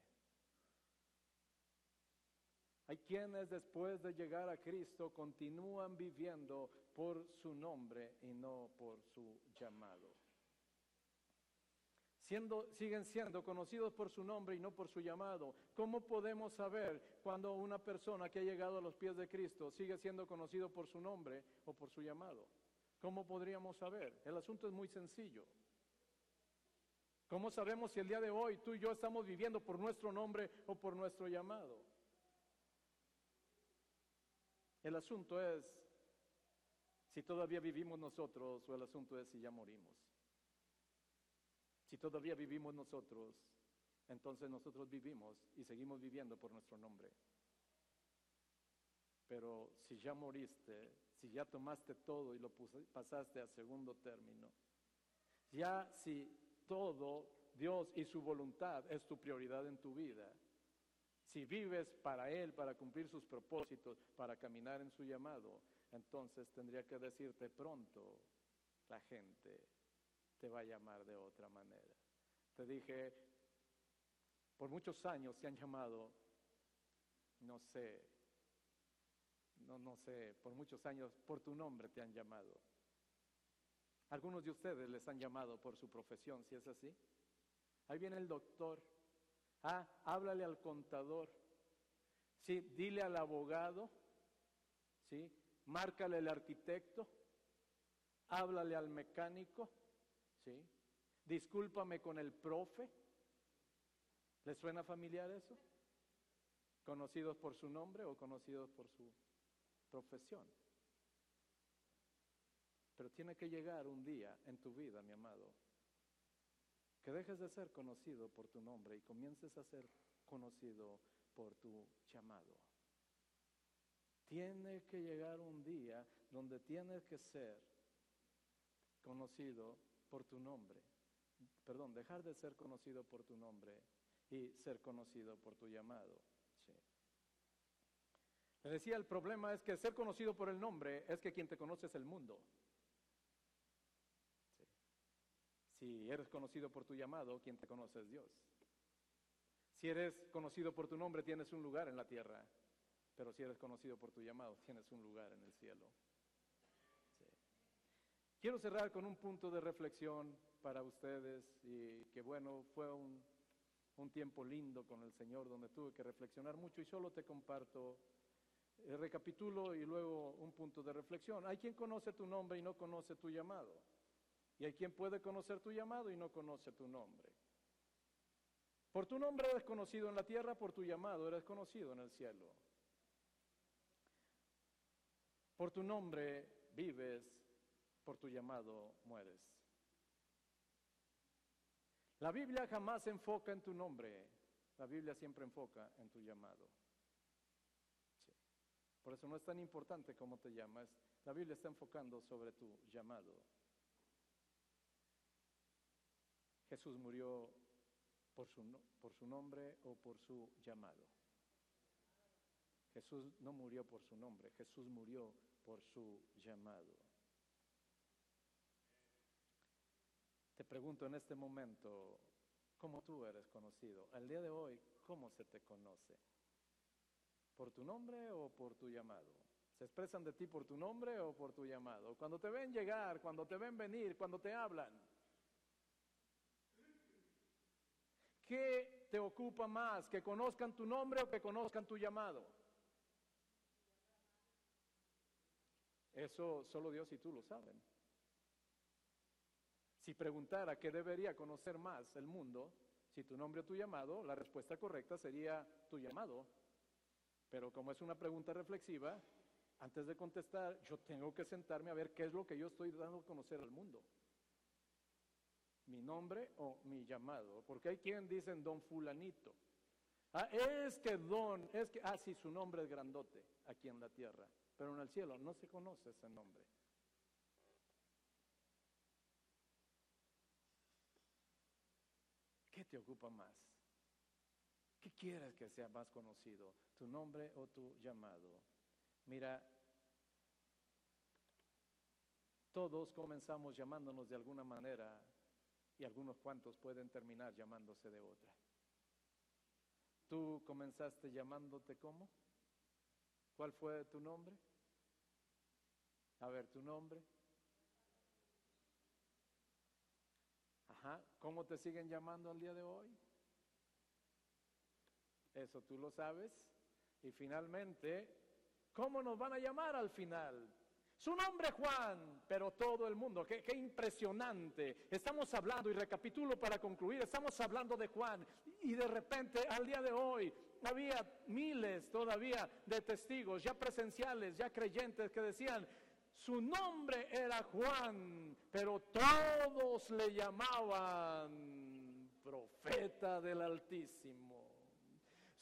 Hay quienes después de llegar a Cristo continúan viviendo por su nombre y no por su llamado. Siendo, siguen siendo conocidos por su nombre y no por su llamado. ¿Cómo podemos saber cuando una persona que ha llegado a los pies de Cristo sigue siendo conocido por su nombre o por su llamado? ¿Cómo podríamos saber? El asunto es muy sencillo. ¿Cómo sabemos si el día de hoy tú y yo estamos viviendo por nuestro nombre o por nuestro llamado? El asunto es si todavía vivimos nosotros o el asunto es si ya morimos. Si todavía vivimos nosotros, entonces nosotros vivimos y seguimos viviendo por nuestro nombre. Pero si ya moriste, si ya tomaste todo y lo pasaste a segundo término, ya si todo Dios y su voluntad es tu prioridad en tu vida, si vives para Él, para cumplir sus propósitos, para caminar en su llamado, entonces tendría que decirte pronto, la gente te va a llamar de otra manera. Te dije, por muchos años se han llamado, no sé, no, no sé, por muchos años por tu nombre te han llamado. Algunos de ustedes les han llamado por su profesión, si es así. Ahí viene el doctor. Ah, háblale al contador. Sí, dile al abogado. Sí, márcale al arquitecto. Háblale al mecánico. Sí. Discúlpame con el profe. ¿Les suena familiar eso? ¿Conocidos por su nombre o conocidos por su profesión. Pero tiene que llegar un día en tu vida, mi amado, que dejes de ser conocido por tu nombre y comiences a ser conocido por tu llamado. Tiene que llegar un día donde tienes que ser conocido por tu nombre. Perdón, dejar de ser conocido por tu nombre y ser conocido por tu llamado. Le decía, el problema es que ser conocido por el nombre es que quien te conoce es el mundo. Si eres conocido por tu llamado, quien te conoce es Dios. Si eres conocido por tu nombre, tienes un lugar en la tierra. Pero si eres conocido por tu llamado, tienes un lugar en el cielo. Quiero cerrar con un punto de reflexión para ustedes y que bueno, fue un, un tiempo lindo con el Señor donde tuve que reflexionar mucho y solo te comparto eh, recapitulo y luego un punto de reflexión. Hay quien conoce tu nombre y no conoce tu llamado. Y hay quien puede conocer tu llamado y no conoce tu nombre. Por tu nombre eres conocido en la tierra, por tu llamado eres conocido en el cielo. Por tu nombre vives, por tu llamado mueres. La Biblia jamás enfoca en tu nombre, la Biblia siempre enfoca en tu llamado. Por eso no es tan importante cómo te llamas. La Biblia está enfocando sobre tu llamado. Jesús murió por su, por su nombre o por su llamado. Jesús no murió por su nombre, Jesús murió por su llamado. Te pregunto en este momento, ¿cómo tú eres conocido? Al día de hoy, ¿cómo se te conoce? ¿Por tu nombre o por tu llamado? ¿Se expresan de ti por tu nombre o por tu llamado? Cuando te ven llegar, cuando te ven venir, cuando te hablan. ¿Qué te ocupa más? ¿Que conozcan tu nombre o que conozcan tu llamado? Eso solo Dios y tú lo saben. Si preguntara qué debería conocer más el mundo, si tu nombre o tu llamado, la respuesta correcta sería tu llamado. Pero como es una pregunta reflexiva, antes de contestar, yo tengo que sentarme a ver qué es lo que yo estoy dando a conocer al mundo. Mi nombre o mi llamado. Porque hay quien dicen don fulanito. Ah, es que don, es que, ah, sí, su nombre es grandote aquí en la tierra. Pero en el cielo no se conoce ese nombre. ¿Qué te ocupa más? ¿Qué quieres que sea más conocido? ¿Tu nombre o tu llamado? Mira, todos comenzamos llamándonos de alguna manera y algunos cuantos pueden terminar llamándose de otra. ¿Tú comenzaste llamándote cómo? ¿Cuál fue tu nombre? A ver, tu nombre. Ajá, ¿cómo te siguen llamando al día de hoy? Eso tú lo sabes. Y finalmente, ¿cómo nos van a llamar al final? Su nombre Juan, pero todo el mundo, qué, qué, impresionante. Estamos hablando, y recapitulo para concluir, estamos hablando de Juan y de repente al día de hoy había miles todavía de testigos, ya presenciales, ya creyentes, que decían, su nombre era Juan, pero todos le llamaban profeta del Altísimo.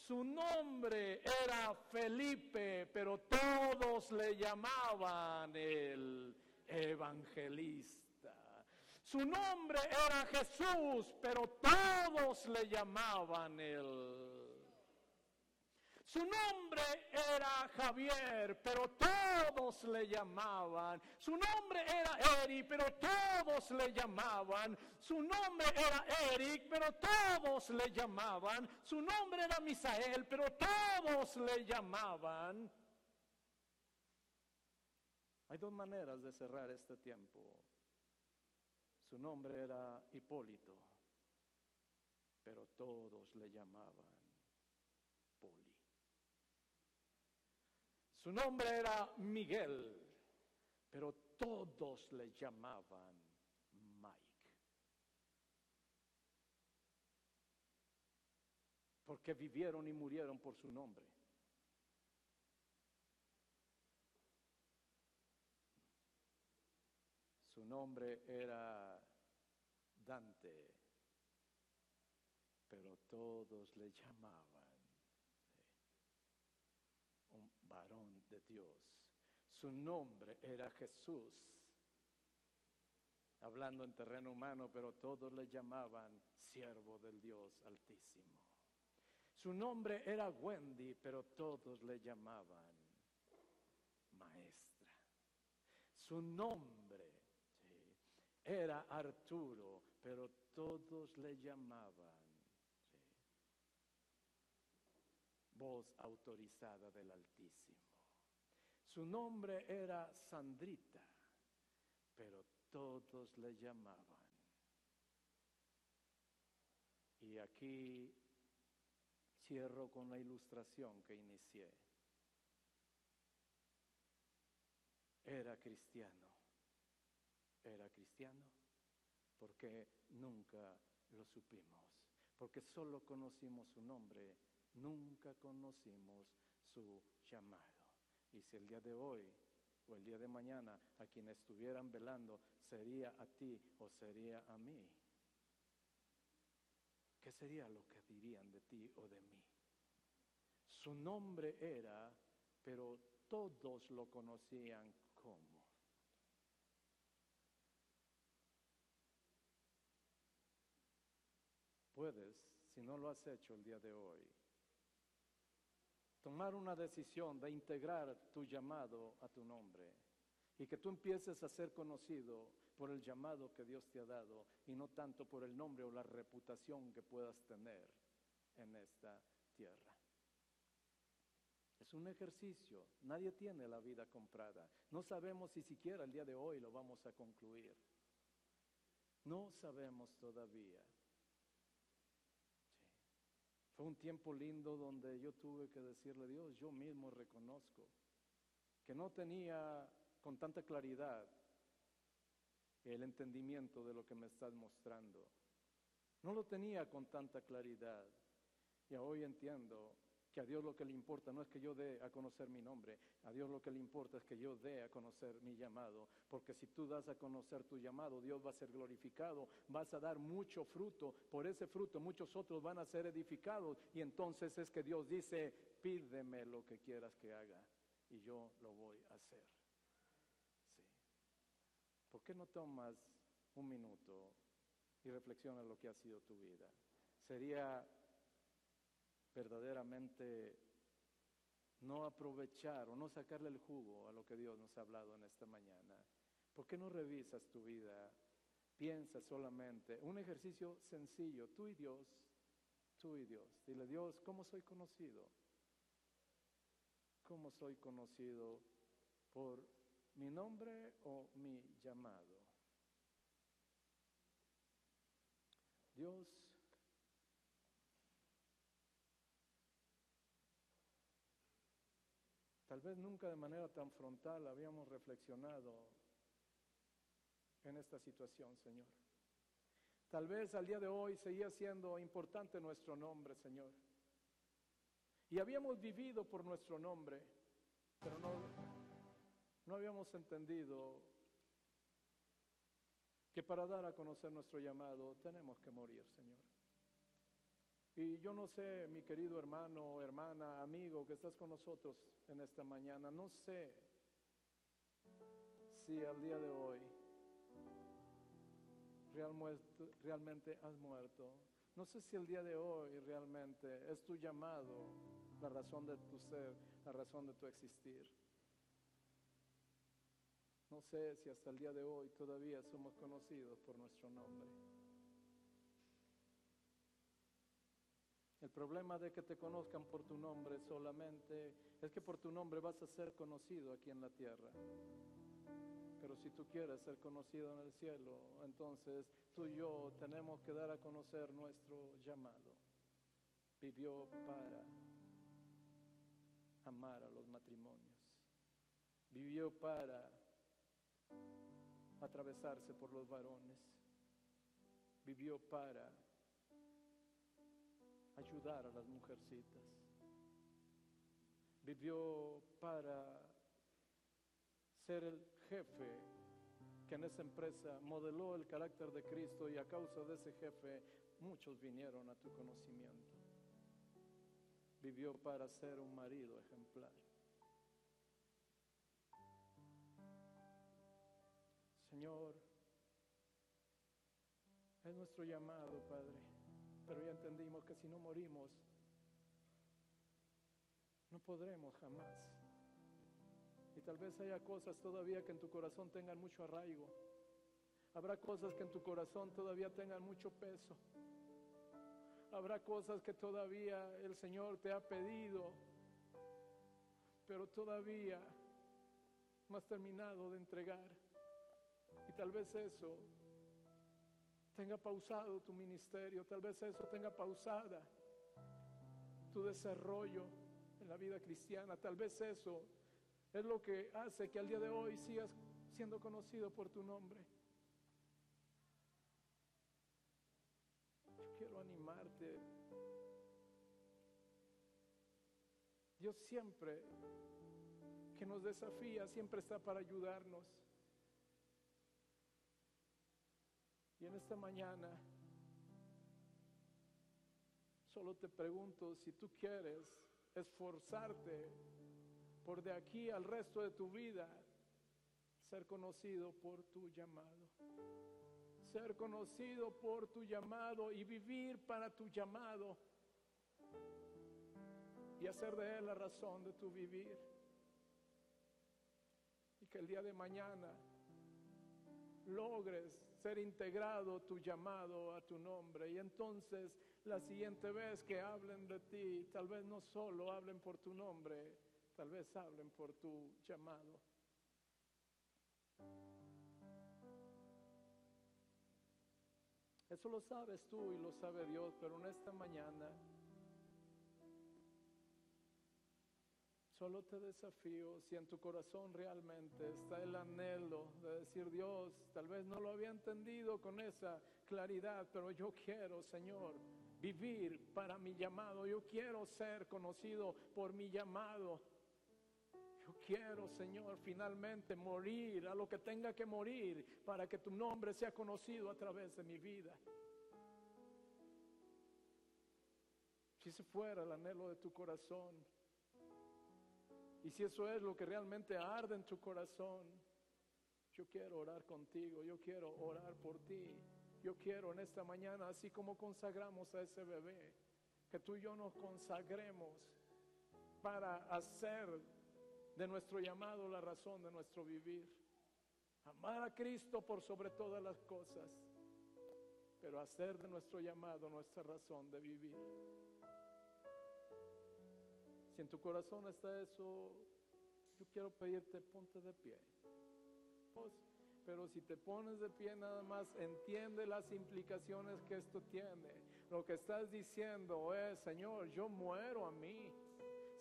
Su nombre era Felipe, pero todos le llamaban el evangelista. Su nombre era Jesús, pero todos le llamaban el su nombre era Javier, pero todos le llamaban. Su nombre era Eri, pero todos le llamaban. Su nombre era Eric, pero todos le llamaban. Su nombre era Misael, pero todos le llamaban. Hay dos maneras de cerrar este tiempo. Su nombre era Hipólito, pero todos le llamaban Su nombre era Miguel, pero todos le llamaban Mike. Porque vivieron y murieron por su nombre. Su nombre era Dante, pero todos le llamaban un varón de Dios. Su nombre era Jesús, hablando en terreno humano, pero todos le llamaban siervo del Dios altísimo. Su nombre era Wendy, pero todos le llamaban maestra. Su nombre era Arturo, pero todos le llamaban voz autorizada del Altísimo. Su nombre era Sandrita, pero todos le llamaban. Y aquí cierro con la ilustración que inicié. Era cristiano. Era cristiano porque nunca lo supimos, porque solo conocimos su nombre nunca conocimos su llamado. Y si el día de hoy o el día de mañana a quienes estuvieran velando sería a ti o sería a mí, ¿qué sería lo que dirían de ti o de mí? Su nombre era, pero todos lo conocían como. puedes, si no lo has hecho el día de hoy, tomar una decisión de integrar tu llamado a tu nombre y que tú empieces a ser conocido por el llamado que Dios te ha dado y no tanto por el nombre o la reputación que puedas tener en esta tierra. Es un ejercicio, nadie tiene la vida comprada. No sabemos si siquiera el día de hoy lo vamos a concluir. No sabemos todavía. Fue un tiempo lindo donde yo tuve que decirle Dios, yo mismo reconozco que no tenía con tanta claridad el entendimiento de lo que me estás mostrando. No lo tenía con tanta claridad. Y hoy entiendo que a Dios lo que le importa no es que yo dé a conocer mi nombre, a Dios lo que le importa es que yo dé a conocer mi llamado, porque si tú das a conocer tu llamado, Dios va a ser glorificado, vas a dar mucho fruto, por ese fruto muchos otros van a ser edificados y entonces es que Dios dice, pídeme lo que quieras que haga y yo lo voy a hacer. Sí. ¿Por qué no tomas un minuto y reflexionas lo que ha sido tu vida? Sería verdaderamente no aprovechar o no sacarle el jugo a lo que Dios nos ha hablado en esta mañana. ¿Por qué no revisas tu vida? Piensa solamente, un ejercicio sencillo, tú y Dios, tú y Dios. Dile, Dios, ¿cómo soy conocido? ¿Cómo soy conocido por mi nombre o mi llamado? Dios Tal vez nunca de manera tan frontal habíamos reflexionado en esta situación, Señor. Tal vez al día de hoy seguía siendo importante nuestro nombre, Señor. Y habíamos vivido por nuestro nombre, pero no, no habíamos entendido que para dar a conocer nuestro llamado tenemos que morir, Señor. Y yo no sé, mi querido hermano, hermana, amigo que estás con nosotros en esta mañana, no sé si al día de hoy realmente has muerto. No sé si el día de hoy realmente es tu llamado, la razón de tu ser, la razón de tu existir. No sé si hasta el día de hoy todavía somos conocidos por nuestro nombre. El problema de que te conozcan por tu nombre solamente es que por tu nombre vas a ser conocido aquí en la tierra. Pero si tú quieres ser conocido en el cielo, entonces tú y yo tenemos que dar a conocer nuestro llamado. Vivió para amar a los matrimonios. Vivió para atravesarse por los varones. Vivió para ayudar a las mujercitas. Vivió para ser el jefe que en esa empresa modeló el carácter de Cristo y a causa de ese jefe muchos vinieron a tu conocimiento. Vivió para ser un marido ejemplar. Señor, es nuestro llamado, Padre pero ya entendimos que si no morimos, no podremos jamás. Y tal vez haya cosas todavía que en tu corazón tengan mucho arraigo. Habrá cosas que en tu corazón todavía tengan mucho peso. Habrá cosas que todavía el Señor te ha pedido, pero todavía no has terminado de entregar. Y tal vez eso tenga pausado tu ministerio, tal vez eso tenga pausada tu desarrollo en la vida cristiana, tal vez eso es lo que hace que al día de hoy sigas siendo conocido por tu nombre. Yo quiero animarte. Dios siempre que nos desafía, siempre está para ayudarnos. Y en esta mañana solo te pregunto si tú quieres esforzarte por de aquí al resto de tu vida ser conocido por tu llamado. ser conocido por tu llamado y vivir para tu llamado y hacer de él la razón de tu vivir. Y que el día de mañana logres ser integrado tu llamado a tu nombre. Y entonces la siguiente vez que hablen de ti, tal vez no solo hablen por tu nombre, tal vez hablen por tu llamado. Eso lo sabes tú y lo sabe Dios, pero en esta mañana Solo te desafío si en tu corazón realmente está el anhelo de decir, Dios, tal vez no lo había entendido con esa claridad, pero yo quiero, Señor, vivir para mi llamado. Yo quiero ser conocido por mi llamado. Yo quiero, Señor, finalmente morir a lo que tenga que morir para que tu nombre sea conocido a través de mi vida. Si ese fuera el anhelo de tu corazón, y si eso es lo que realmente arde en tu corazón, yo quiero orar contigo, yo quiero orar por ti. Yo quiero en esta mañana, así como consagramos a ese bebé, que tú y yo nos consagremos para hacer de nuestro llamado la razón de nuestro vivir. Amar a Cristo por sobre todas las cosas, pero hacer de nuestro llamado nuestra razón de vivir. Si en tu corazón está eso, yo quiero pedirte, ponte de pie. Pues, pero si te pones de pie nada más, entiende las implicaciones que esto tiene. Lo que estás diciendo es, Señor, yo muero a mí.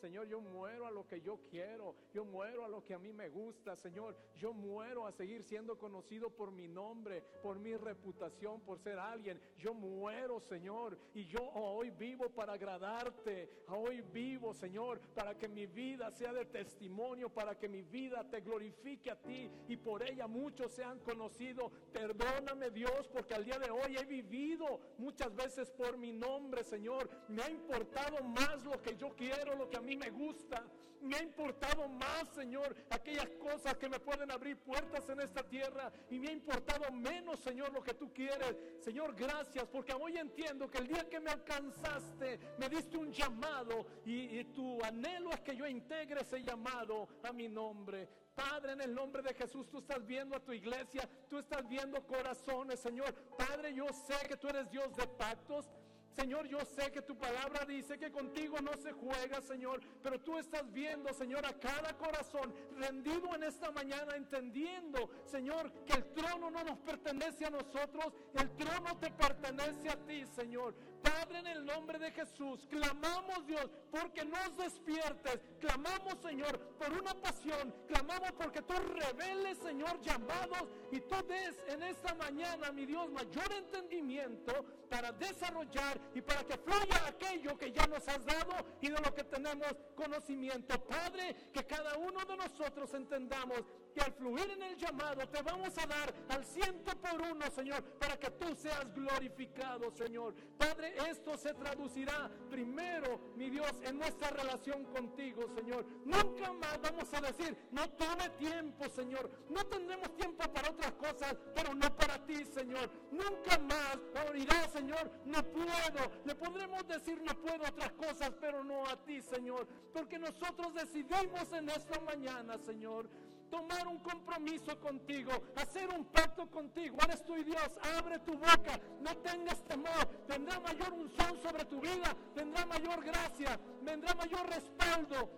Señor, yo muero a lo que yo quiero, yo muero a lo que a mí me gusta, Señor, yo muero a seguir siendo conocido por mi nombre, por mi reputación, por ser alguien. Yo muero, Señor, y yo hoy vivo para agradarte, hoy vivo, Señor, para que mi vida sea de testimonio, para que mi vida te glorifique a ti y por ella muchos sean conocidos. Perdóname, Dios, porque al día de hoy he vivido muchas veces por mi nombre, Señor. Me ha importado más lo que yo quiero, lo que a me gusta. Me ha importado más, Señor, aquellas cosas que me pueden abrir puertas en esta tierra. Y me ha importado menos, Señor, lo que tú quieres. Señor, gracias, porque hoy entiendo que el día que me alcanzaste, me diste un llamado. Y, y tu anhelo es que yo integre ese llamado a mi nombre. Padre, en el nombre de Jesús, tú estás viendo a tu iglesia, tú estás viendo corazones, Señor. Padre, yo sé que tú eres Dios de pactos. Señor, yo sé que tu palabra dice que contigo no se juega, Señor, pero tú estás viendo, Señor, a cada corazón rendido en esta mañana, entendiendo, Señor, que el trono no nos pertenece a nosotros, el trono te pertenece a ti, Señor. Padre, en el nombre de Jesús, clamamos Dios porque nos despiertes, clamamos Señor por una pasión, clamamos porque tú reveles Señor llamados y tú des en esta mañana, mi Dios, mayor entendimiento para desarrollar y para que fluya aquello que ya nos has dado y de lo que tenemos conocimiento. Padre, que cada uno de nosotros entendamos que al fluir en el llamado te vamos a dar al ciento por uno, Señor, para que tú seas glorificado, Señor. Padre, esto se traducirá primero, mi Dios, en nuestra relación contigo, Señor. Nunca más vamos a decir, no tome tiempo, Señor. No tendremos tiempo para otras cosas, pero no para ti, Señor. Nunca más dirá, Señor, no puedo. Le podremos decir, no puedo otras cosas, pero no a ti, Señor. Porque nosotros decidimos en esta mañana, Señor tomar un compromiso contigo, hacer un pacto contigo. Eres tu Dios, abre tu boca, no tengas temor. Tendrá mayor unción sobre tu vida, tendrá mayor gracia, vendrá mayor respaldo.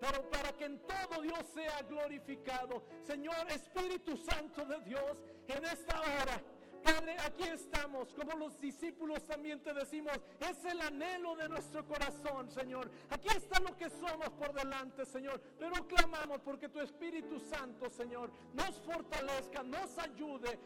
Pero para que en todo Dios sea glorificado. Señor Espíritu Santo de Dios, en esta hora Padre, aquí estamos, como los discípulos también te decimos, es el anhelo de nuestro corazón, Señor. Aquí está lo que somos por delante, Señor. Pero clamamos porque tu Espíritu Santo, Señor, nos fortalezca, nos ayude.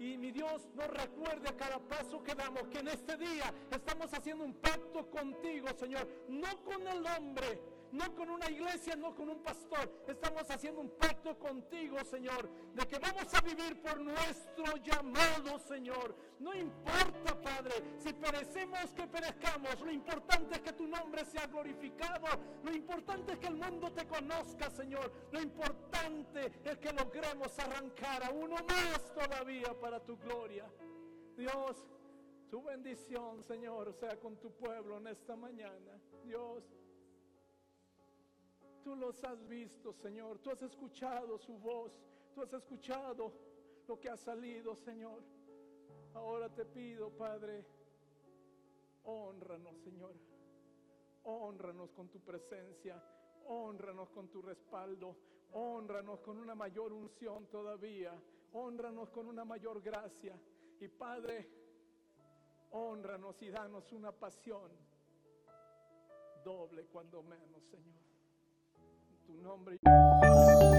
Y mi Dios nos recuerde a cada paso que damos que en este día estamos haciendo un pacto contigo, Señor, no con el hombre, no con una iglesia, no con un pastor. Estamos haciendo un pacto contigo, Señor, de que vamos a vivir por nuestro llamado, Señor. No importa, Padre, si perecemos, que perezcamos. Lo importante es que tu nombre sea glorificado. Lo importante es que el mundo te conozca, Señor. Lo importante es que logremos arrancar a uno más todavía para tu gloria. Dios, tu bendición, Señor, sea con tu pueblo en esta mañana. Dios, tú los has visto, Señor. Tú has escuchado su voz. Tú has escuchado lo que ha salido, Señor. Ahora te pido, Padre, honranos, Señor. Honranos con tu presencia. Honranos con tu respaldo. Honranos con una mayor unción todavía. Honranos con una mayor gracia. Y Padre, honranos y danos una pasión doble cuando menos, Señor. Tu nombre.